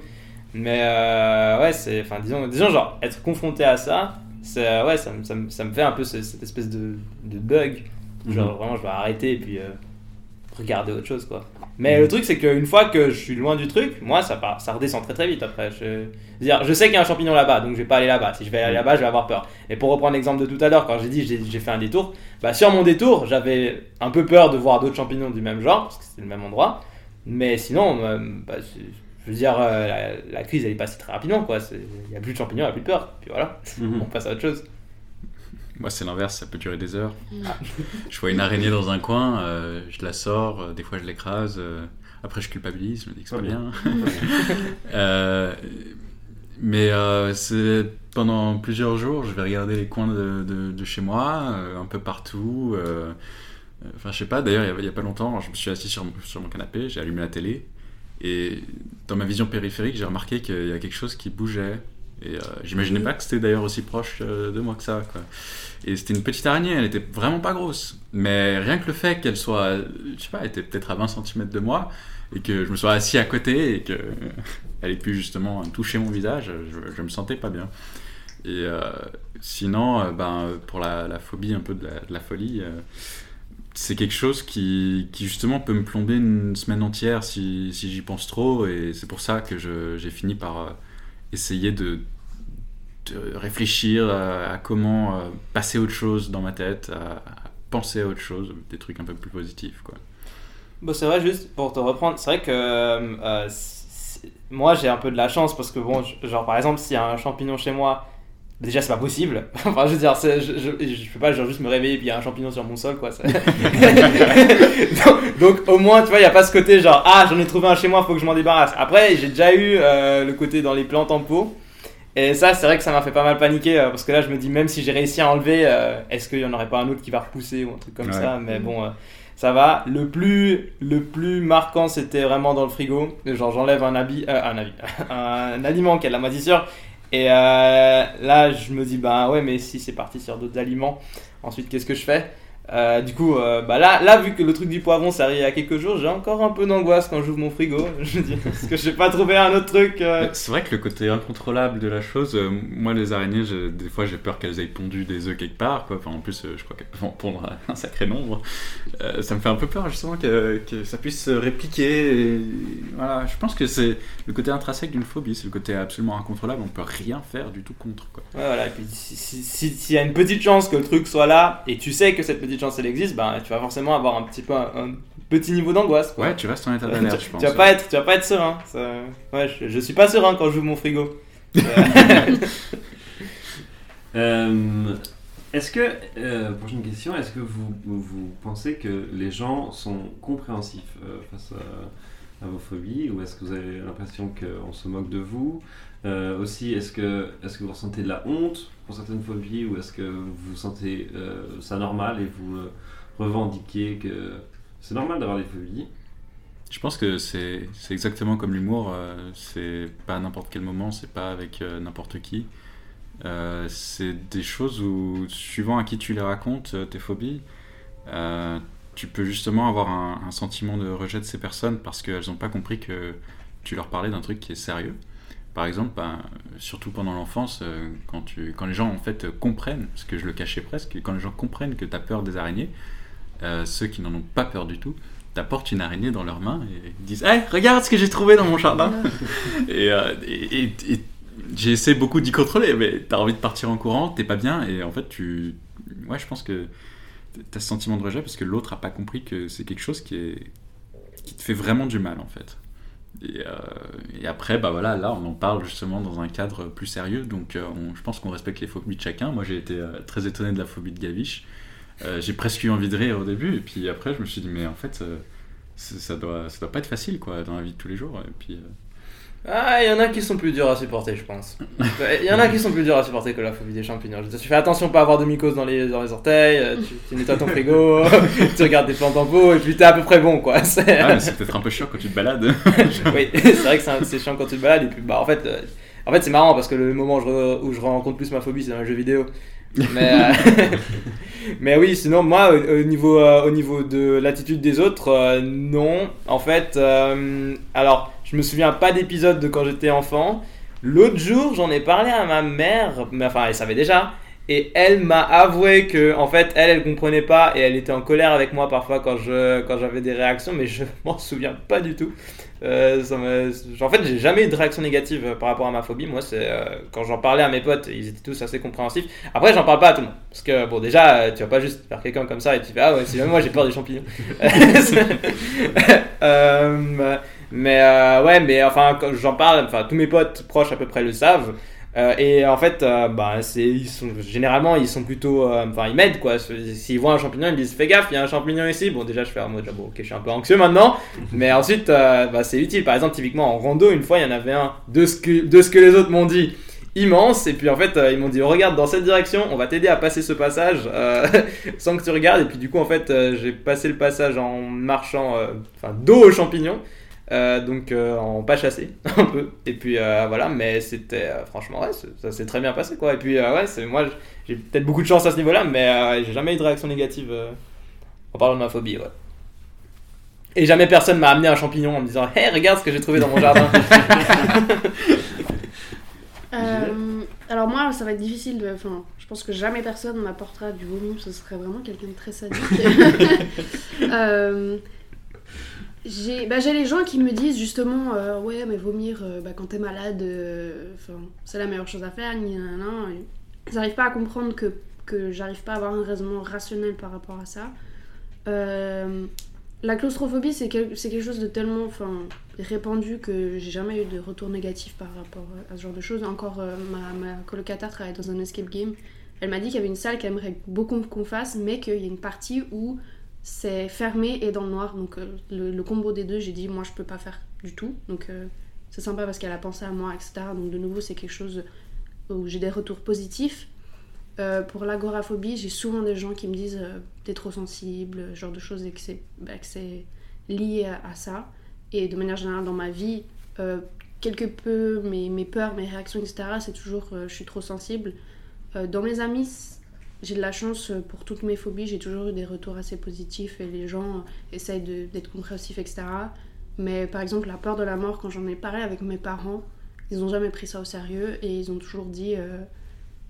Mais, euh, ouais, c'est. Enfin, disons, disons, genre, être confronté à ça, c'est, euh, ouais, ça, me- ça, ça me fait un peu ce- cette espèce de, de bug. Genre, Mhm. vraiment, je vais arrêter et puis euh, regarder autre chose, quoi. Mais Mhm. le truc, c'est qu'une fois que je suis loin du truc, moi, ça, part, ça redescend très très vite après. Je, dire, je sais qu'il y a un champignon là-bas, donc je vais pas aller là-bas. Si je vais aller là-bas, je vais avoir peur. Et pour reprendre l'exemple de tout à l'heure, quand j'ai dit j'ai j'ai fait un détour, bah, sur mon détour, j'avais un peu peur de voir d'autres champignons du même genre, parce que c'était le même endroit. Mais sinon, euh, bah, je veux dire, euh, la, la crise, elle est passée très rapidement, quoi. Il y a plus de champignons, il y a plus de peur. Puis voilà, Mhm. on passe à autre chose. Moi, c'est l'inverse, ça peut durer des heures. Mm. [laughs] Je vois une araignée dans un coin, euh, je la sors, euh, des fois je l'écrase, euh, après je culpabilise, je me dis que c'est Pas pas bien. bien. [laughs] Euh, mais euh, c'est pendant plusieurs jours, je vais regarder les coins de, de- de chez moi, euh, un peu partout. Euh, Enfin, je sais pas, d'ailleurs, il y a- pas longtemps, je me suis assis sur, mon- canapé, j'ai allumé la télé, et dans ma vision périphérique, j'ai remarqué qu'il y a quelque chose qui bougeait. Et euh, j'imaginais pas que c'était d'ailleurs aussi proche euh, de moi que ça. Et c'était une petite araignée, elle était vraiment pas grosse. Mais rien que le fait qu'elle soit, je sais pas, elle était peut-être à 20 cm de moi, et que je me sois assis à côté, et que [laughs] elle ait pu justement toucher mon visage, je, je me sentais pas bien. Et sinon, ben, pour la, phobie, un peu de la, folie, c'est quelque chose qui, justement peut me plomber une semaine entière si, j'y pense trop, et c'est pour ça que j'ai fini par euh, essayer de, réfléchir à, comment euh, passer autre chose dans ma tête, à, penser à autre chose, des trucs un peu plus positifs. Quoi. Bon, c'est vrai, juste pour te reprendre, c'est vrai que euh, moi j'ai un peu de la chance parce que, bon, genre par exemple, s'il y a un champignon chez moi, déjà c'est pas possible. [laughs] enfin, je veux dire, je, je, je peux pas genre, juste me réveiller et puis il y a un champignon sur mon sol, quoi. [laughs] donc, donc, au moins, tu vois, il y a pas ce côté genre, ah, j'en ai trouvé un chez moi, faut que je m'en débarrasse. Après, j'ai déjà eu euh, le côté dans les plantes en pot. Et ça, c'est vrai que ça m'a fait pas mal paniquer euh, parce que là, je me dis, même si j'ai réussi à enlever, euh, est-ce qu'il y en aurait pas un autre qui va repousser ou un truc comme Ouais. ça? Mais bon, ça va. Le plus, le plus marquant, c'était vraiment dans le frigo. Genre, j'enlève un habit, un habit, [laughs] un aliment qui a de la moisissure. Et euh, là, je me dis, bah ouais, mais si c'est parti sur d'autres aliments, ensuite, qu'est-ce que je fais? Euh, du coup, euh, bah là, là, vu que le truc du poivron, ça arrive il y a quelques jours, j'ai encore un peu d'angoisse quand j'ouvre mon frigo. [laughs] Je dis, est-ce que je vais pas trouver un autre truc euh C'est vrai que le côté incontrôlable de la chose, moi les araignées, je- des fois j'ai peur qu'elles aient pondu des œufs quelque part. Quoi. Enfin, en plus, je crois qu'elles peuvent en pondre un sacré nombre. Ça me fait un peu peur justement que, que ça puisse se répliquer. et voilà, je pense que c'est le côté intrinsèque d'une phobie, c'est le côté absolument incontrôlable. On peut rien faire du tout contre. Quoi. Ouais, voilà. Et puis, si- si- si- s'il y a une petite chance que le truc soit là, et tu sais que cette petite chance elle existe, bah tu vas forcément avoir un petit peu un, petit niveau d'angoisse. Ouais, tu restes en état d'alerte, je tu, pense. tu vas pas être, tu vas pas être serein. Ça- Ouais, je, je suis pas serein quand j'ouvre mon frigo. [laughs] Euh, Euh, est-ce que, euh, prochaine question, est-ce que vous, vous, pensez que les gens sont compréhensifs euh, face à, à vos phobies ou est-ce que vous avez l'impression qu'on se moque de vous? Aussi, est-ce que, est que vous ressentez de la honte? Pour certaines phobies ou est-ce que vous sentez euh, ça normal et vous euh, revendiquez que c'est normal d'avoir des phobies? Je pense que c'est exactement comme l'humour, euh, c'est pas à n'importe quel moment, c'est pas avec n'importe qui. C'est des choses où, suivant à qui tu les racontes, tes phobies, tu peux justement avoir un sentiment de rejet de ces personnes parce qu'elles n'ont pas compris que tu leur parlais d'un truc qui est sérieux. Par exemple, ben, surtout pendant l'enfance, euh, quand, tu, quand les gens en fait comprennent, parce que je le cachais presque, quand les gens comprennent que tu as peur des araignées, euh, ceux qui n'en ont pas peur du tout, t'apportent une araignée dans leurs mains et ils disent Hey, regarde ce que j'ai trouvé dans mon jardin [laughs] Et, euh, et- et- et j'ai essayé beaucoup d'y contrôler, mais t'as envie de partir en courant, t'es pas bien, et en fait, tu. Ouais, je pense que t'as ce sentiment de rejet parce que l'autre a pas compris que c'est quelque chose qui, est... qui te fait vraiment du mal, en fait. Et, euh, et après, bah voilà, là, on en parle justement dans un cadre plus sérieux, donc euh, je pense qu'on respecte les phobies de chacun. Moi, j'ai été euh, très étonné de la phobie de Gaviche. J'ai presque eu envie de rire au début, et puis après, je me suis dit, mais en fait, ça doit, ça doit pas être facile, quoi, dans la vie de tous les jours. Et puis, Ah, il y en a qui sont plus durs à supporter, je pense. Il [laughs] y en a qui sont plus durs à supporter que la phobie des champignons. Je Tu fais attention pas avoir de mycose dans les, dans les orteils, euh, tu, tu nettoies ton frigo, [laughs] tu regardes tes plantes en pot, et puis t'es à peu près bon, quoi. C'est- Ah, mais c'est peut-être un peu chiant quand tu te balades. [laughs] oui, c'est vrai que c'est chiant quand tu te balades. Et puis, bah, en fait, euh, en fait c'est marrant parce que le moment où je, re- où je rencontre plus ma phobie, c'est dans les jeux vidéo. Mais, euh, mais oui, sinon, moi, au, au niveau, euh, au niveau de l'attitude des autres, non. En fait, alors, je me souviens pas d'épisode de quand j'étais enfant. L'autre jour, j'en ai parlé à ma mère, mais enfin, elle savait déjà. Et elle m'a avoué que, en fait, elle, elle comprenait pas et elle était en colère avec moi parfois quand je, quand j'avais des réactions, mais je [laughs] m'en souviens pas du tout. Euh, ça me- en fait, j'ai jamais eu de réaction négative par rapport à ma phobie. Moi, c'est euh, quand j'en parlais à mes potes, ils étaient tous assez compréhensifs. Après, j'en parle pas à tout le monde. Parce que, bon, déjà, euh, tu vas pas juste faire quelqu'un comme ça et tu fais Ah ouais, si même moi j'ai peur des champignons. [laughs] [laughs] Euh, mais euh, ouais, mais enfin, quand j'en parle, enfin, tous mes potes proches à peu près le savent. Euh, et en fait, euh, bah, ils sont, généralement, ils sont plutôt. euh, Enfin, ils m'aident quoi. S'ils voient un champignon, ils me disent Fais gaffe, il y a un champignon ici. Bon, déjà, je fais en mode Bon, ok, je suis un peu anxieux maintenant. Mais ensuite, bah, c'est utile. Par exemple, typiquement en rando, une fois, il y en avait un de ce que, de ce que les autres m'ont dit immense. Et puis en fait, ils m'ont dit Regarde dans cette direction, on va t'aider à passer ce passage [laughs] sans que tu regardes. Et puis du coup, en fait, j'ai passé le passage en marchant, enfin, dos aux champignons. Euh, donc euh, en pas chassé [laughs] un peu. Et puis euh, voilà mais c'était euh, franchement ouais ça s'est très bien passé quoi. Et puis euh, ouais c'est moi j'ai peut-être beaucoup de chance à ce niveau là mais euh, j'ai jamais eu de réaction négative euh, en parlant de ma phobie ouais. Et jamais personne m'a amené un champignon en me disant hey regarde ce que j'ai trouvé dans mon jardin. [laughs] Euh, alors moi, ça va être difficile de... Enfin, je pense que jamais personne m'apportera du vomi, ce serait vraiment quelqu'un de très sadique. [laughs] Euh, j'ai bah, les gens qui me disent justement, euh, ouais, mais vomir euh, bah, quand t'es malade, euh, c'est la meilleure chose à faire. Ils n'arrivent pas à comprendre que, que j'arrive pas à avoir un raisonnement rationnel par rapport à ça. La claustrophobie, c'est quel- quelque chose de tellement répandu que j'ai jamais eu de retour négatif par rapport à ce genre de choses. Encore, ma, ma colocataire travaille dans un escape game. Elle m'a dit qu'il y avait une salle qu'elle aimerait beaucoup qu'on fasse, mais qu'il y a une partie où c'est fermé et dans le noir. Donc euh, le, combo des deux, j'ai dit, moi je peux pas faire du tout. Donc euh, c'est sympa parce qu'elle a pensé à moi, etc. Donc de nouveau, c'est quelque chose où j'ai des retours positifs. Euh, pour l'agoraphobie, j'ai souvent des gens qui me disent t'es trop sensible, ce genre de choses, et que c'est bah, que c'est lié à, à ça. Et de manière générale, dans ma vie, quelque peu mes, mes peurs, mes réactions, etc., c'est toujours je suis trop sensible. Dans mes amis, j'ai de la chance euh, pour toutes mes phobies, j'ai toujours eu des retours assez positifs et les gens euh, essayent d'être compréhensifs, etc. Mais par exemple, la peur de la mort, quand j'en ai parlé avec mes parents, ils n'ont jamais pris ça au sérieux et ils ont toujours dit euh,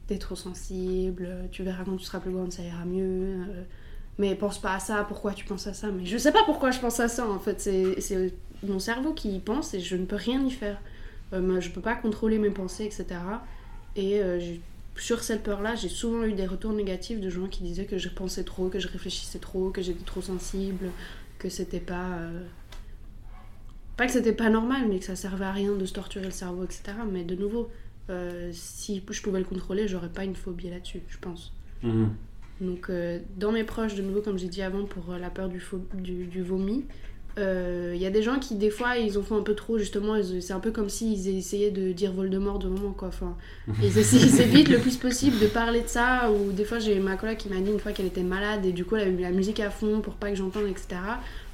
T'es trop sensible, tu verras quand tu seras plus grande, ça ira mieux. euh, mais pense pas à ça, pourquoi tu penses à ça? Mais je sais pas pourquoi je pense à ça en fait, c'est mon cerveau qui y pense et je ne peux rien y faire. Euh, je peux pas contrôler mes pensées, etc. Et sur cette peur-là, j'ai souvent eu des retours négatifs de gens qui disaient que je pensais trop, que je réfléchissais trop, que j'étais trop sensible, que c'était pas. euh, Pas que c'était pas normal, mais que ça servait à rien de se torturer le cerveau, etc. Mais de nouveau, euh, si je pouvais le contrôler, j'aurais pas une phobie là-dessus, je pense. Mhm. Donc, euh, dans mes proches, de nouveau, comme j'ai dit avant, pour la peur du, pho- du, du vomi, euh, il y a des gens qui, des fois, ils ont fait un peu trop, justement. C'est un peu comme s'ils essayaient de dire Voldemort de moment, quoi. Enfin, ils, [laughs] essaient- ils évitent le plus possible de parler de ça. Ou des fois, j'ai ma collègue qui m'a dit une fois qu'elle était malade et du coup, elle avait mis la musique à fond pour pas que j'entende, etc.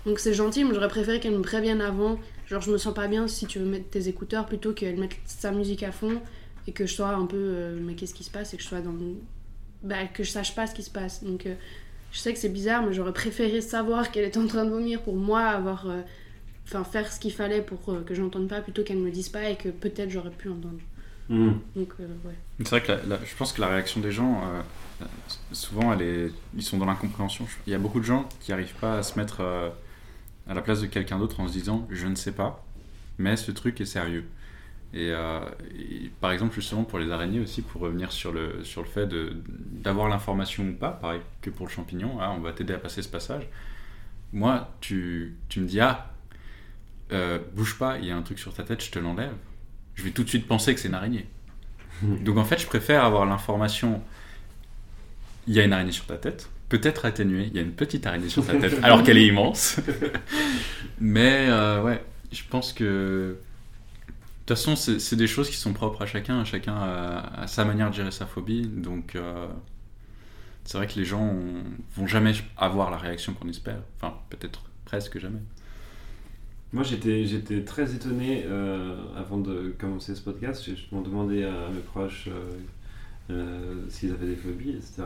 Donc, c'est gentil, mais j'aurais préféré qu'elle me prévienne avant. Genre, je me sens pas bien si tu veux mettre tes écouteurs plutôt qu'elle mette sa musique à fond et que je sois un peu. euh, mais qu'est-ce qui se passe Et que je sois dans bah, que je sache pas ce qui se passe. Donc euh, je sais que c'est bizarre, mais j'aurais préféré savoir qu'elle était en train de vomir pour moi avoir, euh, enfin faire ce qu'il fallait pour euh, que j'entende pas plutôt qu'elle me dise pas et que peut-être j'aurais pu entendre. Donc euh, ouais. C'est vrai que la- la- je pense que la réaction des gens, euh, souvent, elle est, ils sont dans l'incompréhension. Il y a beaucoup de gens qui n'arrivent pas à se mettre euh, à la place de quelqu'un d'autre en se disant je ne sais pas, mais ce truc est sérieux. Et, euh, et par exemple, justement pour les araignées aussi, pour revenir sur le, sur le fait d'avoir l'information ou pas, pareil que pour le champignon, ah, on va t'aider à passer ce passage. Moi, tu, tu me dis ah, euh, bouge pas, il y a un truc sur ta tête, je te l'enlève. Je vais tout de suite penser que c'est une araignée. [laughs] Donc en fait, je préfère avoir l'information. Il y a une araignée sur ta tête, peut-être atténuée. Il y a une petite araignée sur ta tête, [laughs] alors qu'elle est immense. [laughs] Mais euh, ouais, je pense que. De toute façon, c'est des choses qui sont propres à chacun. Chacun a, sa manière de gérer sa phobie. Donc euh, c'est vrai que les gens ont- vont jamais avoir la réaction qu'on espère. Enfin, peut-être presque jamais. Moi, j'étais, très étonné euh, avant de commencer ce podcast. J'ai justement demandé à mes proches euh, s'ils avaient des phobies, etc.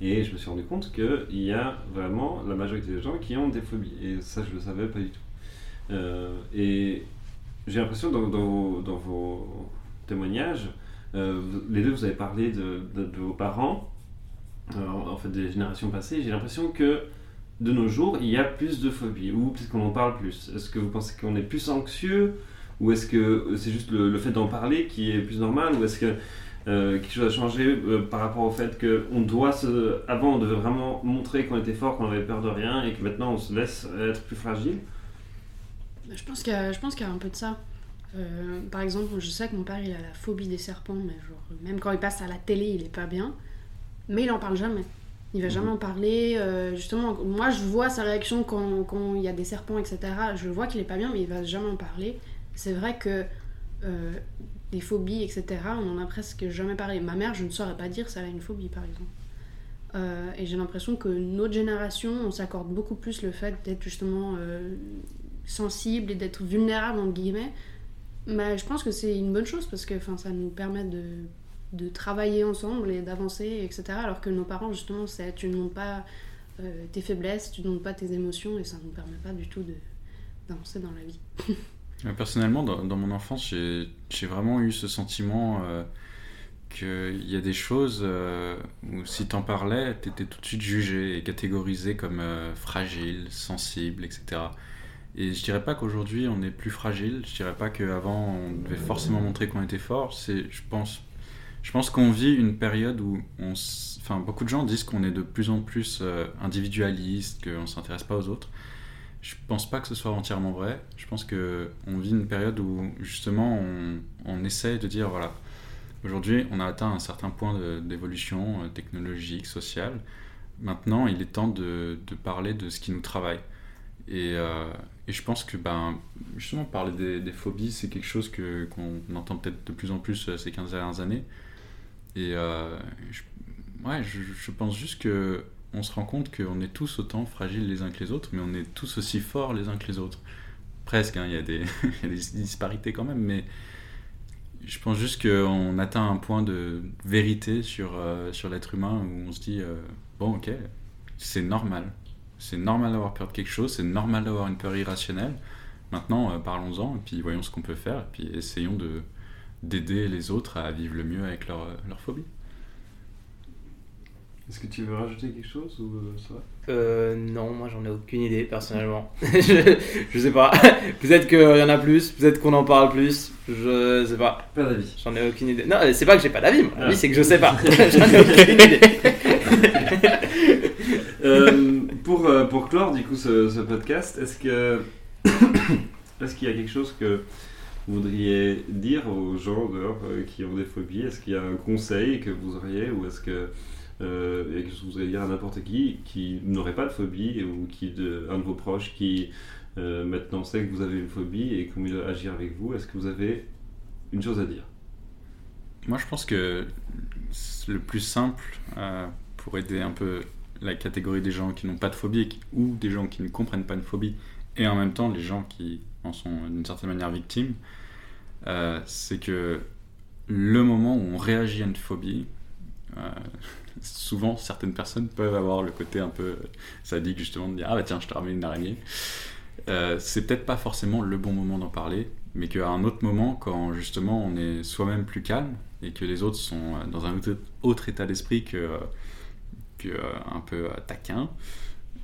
Et je me suis rendu compte qu'il y a vraiment la majorité des gens qui ont des phobies. Et ça, je ne le savais pas du tout. Et j'ai l'impression dans, vos, témoignages, euh, les deux, vous avez parlé de, vos parents, euh, en fait des générations passées. J'ai l'impression que de nos jours, il y a plus de phobies, ou peut-être qu'on en parle plus. Est-ce que vous pensez qu'on est plus anxieux, ou est-ce que c'est juste le, fait d'en parler qui est plus normal, ou est-ce que euh, quelque chose a changé euh, par rapport au fait qu'on doit se... Avant, on devait vraiment montrer qu'on était fort, qu'on avait peur de rien, et que maintenant, on se laisse être plus fragile? Je pense qu'il y, qu'il y a un peu de ça. Euh, par exemple, je sais que mon père il a la phobie des serpents, mais genre, même quand il passe à la télé, il est pas bien. Mais il en parle jamais. Il va jamais en parler. euh, justement, moi je vois sa réaction quand quand il y a des serpents, etc. Je vois qu'il est pas bien, mais il va jamais en parler. C'est vrai que euh, des phobies, etc., on en a presque jamais parlé. Ma mère, je ne saurais pas dire si elle a une phobie, par exemple. Euh, et j'ai l'impression que notre génération, on s'accorde beaucoup plus le fait d'être justement euh, sensible et d'être vulnérable, entre guillemets. Mais je pense que c'est une bonne chose parce que ça nous permet de, de travailler ensemble et d'avancer, etc. Alors que nos parents, justement, c'est tu montres pas euh, tes faiblesses, tu montres pas tes émotions et ça ne nous permet pas du tout de- d'avancer dans la vie. [laughs] Euh, Personnellement, dans, mon enfance, j'ai j'ai vraiment eu ce sentiment euh, qu'il y a des choses où si t'en parlais, t'étais tout de suite jugé et catégorisé comme fragile, sensible, etc. Et je dirais pas qu'aujourd'hui on est plus fragile, je dirais pas qu'avant on devait forcément montrer qu'on était fort, c'est, je pense, je pense qu'on vit une période où enfin, beaucoup de gens disent qu'on est de plus en plus euh, individualiste, qu'on s'intéresse pas aux autres. Je pense pas que ce soit entièrement vrai. Je pense que on vit une période où justement on, on essaie de dire voilà, aujourd'hui on a atteint un certain point d'évolution euh, technologique, sociale. Maintenant, il est temps de, de parler de ce qui nous travaille. Et, euh, et je pense que ben, justement parler des, phobies, c'est quelque chose que, qu'on entend peut-être de plus en plus euh, ces 15 dernières années. Et euh, je, Ouais, je, pense juste que on se rend compte qu'on est tous autant fragiles les uns que les autres, mais on est tous aussi forts les uns que les autres. Presque, hein, il y, a des- [laughs] il y a des disparités quand même, mais je pense juste qu'on atteint un point de vérité sur, euh, sur l'être humain où on se dit bon, ok, c'est normal. C'est normal d'avoir peur de quelque chose, c'est normal d'avoir une peur irrationnelle. Maintenant, euh, parlons-en et puis voyons ce qu'on peut faire et puis essayons de d'aider les autres à vivre le mieux avec leur, leur phobie. Est-ce que tu veux rajouter quelque chose ou euh, ça va? Euh, non, moi j'en ai aucune idée personnellement. [laughs] je, je sais pas. [laughs] peut-être qu'il y en a plus, peut-être qu'on en parle plus. Je sais pas. Pas d'avis. J'en ai aucune idée. Non, c'est pas que j'ai pas d'avis. Mon Ah. avis, c'est que je sais pas. [laughs] j'en ai aucune idée. Euh, pour, euh, pour clore du coup ce, podcast, est-ce que [coughs] est-ce qu'il y a quelque chose que vous voudriez dire aux gens dehors euh, qui ont des phobies? Est-ce qu'il y a un conseil que vous auriez ou est-ce que y a quelque chose que vous voudriez dire à n'importe qui qui n'aurait pas de phobie ou qui de, un de vos proches qui euh, maintenant sait que vous avez une phobie et comment il doit agir avec vous Est-ce que vous avez une chose à dire? Moi, je pense que le plus simple pour aider un peu la catégorie des gens qui n'ont pas de phobie ou des gens qui ne comprennent pas une phobie, et en même temps les gens qui en sont d'une certaine manière victimes, euh, c'est que le moment où on réagit à une phobie, euh, [laughs] souvent certaines personnes peuvent avoir le côté un peu sadique justement de dire ah bah tiens je te ramène une araignée. Euh, c'est peut-être pas forcément le bon moment d'en parler, mais qu'à un autre moment, quand justement on est soi-même plus calme et que les autres sont dans un autre, état d'esprit que, euh, un peu euh, taquin,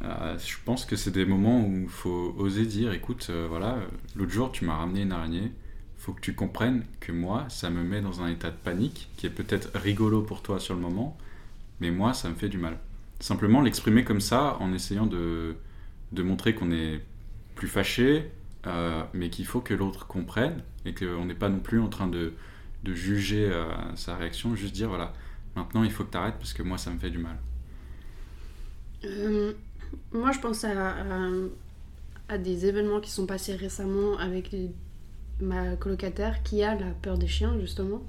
euh, je pense que c'est des moments où il faut oser dire écoute, voilà, l'autre jour tu m'as ramené une araignée, faut que tu comprennes que moi ça me met dans un état de panique qui est peut-être rigolo pour toi sur le moment, mais moi ça me fait du mal. Simplement l'exprimer comme ça en essayant de, montrer qu'on est plus fâché, mais qu'il faut que l'autre comprenne et qu'on n'est pas non plus en train de, de juger sa réaction, juste dire voilà, maintenant il faut que tu arrêtes parce que moi ça me fait du mal. Euh, moi, je pense à, des événements qui sont passés récemment avec ma colocataire qui a la peur des chiens, justement.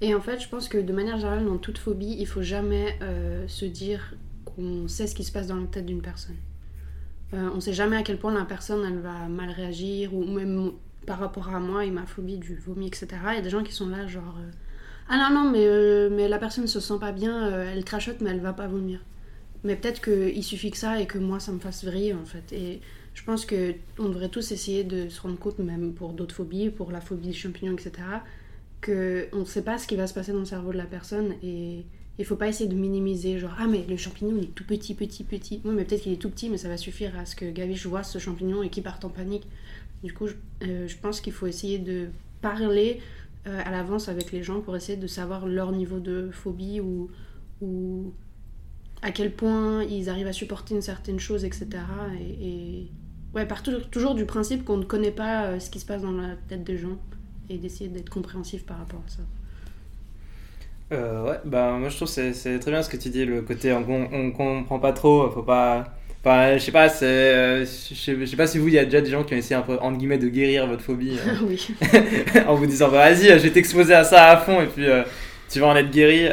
Et en fait, je pense que de manière générale, dans toute phobie, il faut jamais euh, se dire qu'on sait ce qui se passe dans la tête d'une personne. Euh, on sait jamais à quel point la personne elle va mal réagir ou même par rapport à moi et ma phobie du vomi, etc. Il y a des gens qui sont là, genre Ah non, non, mais, mais la personne se sent pas bien, elle crachote, mais elle va pas vomir. Mais peut-être qu'il suffit que ça et que moi ça me fasse vriller en fait. Et je pense que on devrait tous essayer de se rendre compte, même pour d'autres phobies, pour la phobie des champignons, etc., qu'on ne sait pas ce qui va se passer dans le cerveau de la personne et il faut pas essayer de minimiser, genre ah mais le champignon il est tout petit, petit, petit. Oui, mais peut-être qu'il est tout petit, mais ça va suffire à ce que Gavish voit ce champignon et qu'il parte en panique. Du coup, je, euh, pense qu'il faut essayer de parler euh, à l'avance avec les gens pour essayer de savoir leur niveau de phobie ou à quel point ils arrivent à supporter une certaine chose, etc. Et, et- ouais, part tou- toujours du principe qu'on ne connaît pas euh, ce qui se passe dans la tête des gens et d'essayer d'être compréhensif par rapport à ça. Euh, ouais, bah moi je trouve que c'est- très bien ce que tu dis, le côté on, on, comprend pas trop, faut pas. Enfin, je sais pas, c'est. euh, Je sais pas si vous, il y a déjà des gens qui ont essayé un peu, entre guillemets, de guérir votre phobie [laughs] euh, oui. [laughs] en vous disant, bah vas-y, je vais t'exposer à ça à fond et puis tu vas en être guéri.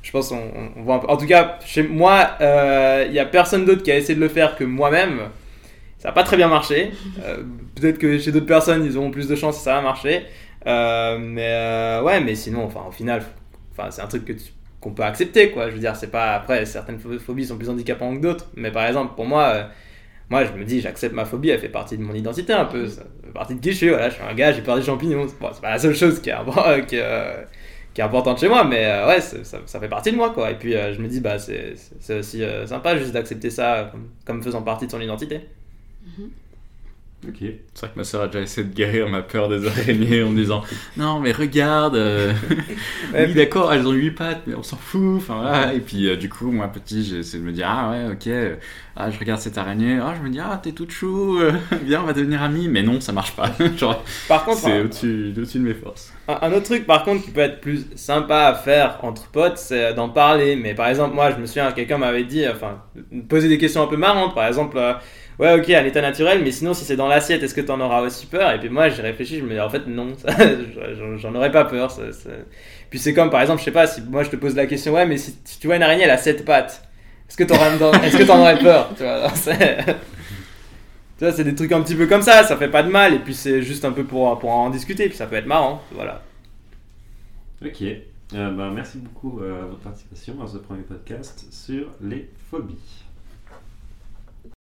Euh, je pense on, voit un peu. En tout cas, chez moi, euh, il y a personne d'autre qui a essayé de le faire que moi-même. Ça n'a pas très bien marché. Euh, Peut-être que chez d'autres personnes, ils auront plus de chance ça va marcher. Euh, mais euh, ouais, mais sinon, enfin, au final, enfin, c'est un truc que qu'on peut accepter, quoi. Je veux dire, c'est pas. Après, certaines pho- phobies sont plus handicapantes que d'autres. Mais par exemple, pour moi, euh, moi, je me dis, j'accepte ma phobie, elle fait partie de mon identité un peu. Ça fait partie de qui je suis. Voilà, je suis un gars, j'ai peur des champignons. Bon, c'est pas la seule chose qui est, [laughs] qui, est, importante chez moi, mais euh, ouais, ça, fait partie de moi, quoi. Et puis, euh, je me dis, bah, c'est aussi euh, sympa juste d'accepter ça comme, comme faisant partie de son identité. Ok. C'est vrai que ma soeur a déjà essayé de guérir ma peur des araignées en me disant Non, mais regarde, euh, [laughs] oui, d'accord, elles ont 8 pattes, mais on s'en fout. Enfin, voilà. Et puis, euh, du coup, moi, petit, j'ai essayé de me dire Ah, ouais, ok, ah, je regarde cette araignée, ah, je me dis Ah, t'es toute chou, euh, [laughs] viens, on va devenir amis. Mais non, ça marche pas. [laughs] Genre, Par contre, c'est au-dessus de mes forces. Un, autre truc par contre qui peut être plus sympa à faire entre potes, c'est d'en parler. Mais par exemple, moi je me souviens, quelqu'un m'avait dit, enfin, poser des questions un peu marrantes. Par exemple, ouais, ok, à l'état naturel, mais sinon, si c'est dans l'assiette, est-ce que t'en auras aussi peur? Et puis moi, j'ai réfléchi, je me dis, en fait, non, [laughs] j'en- aurais pas peur. Puis c'est comme, par exemple, je sais pas, si moi je te pose la question, ouais, mais si, tu vois une araignée, elle a 7 pattes, est-ce que t'en aurais peur? [laughs] Tu vois, c'est- des trucs un petit peu comme ça, ça fait pas de mal, et puis c'est juste un peu pour, pour en discuter, puis ça peut être marrant, voilà. Ok. Euh, ben, merci beaucoup euh, votre participation à ce premier podcast sur les phobies.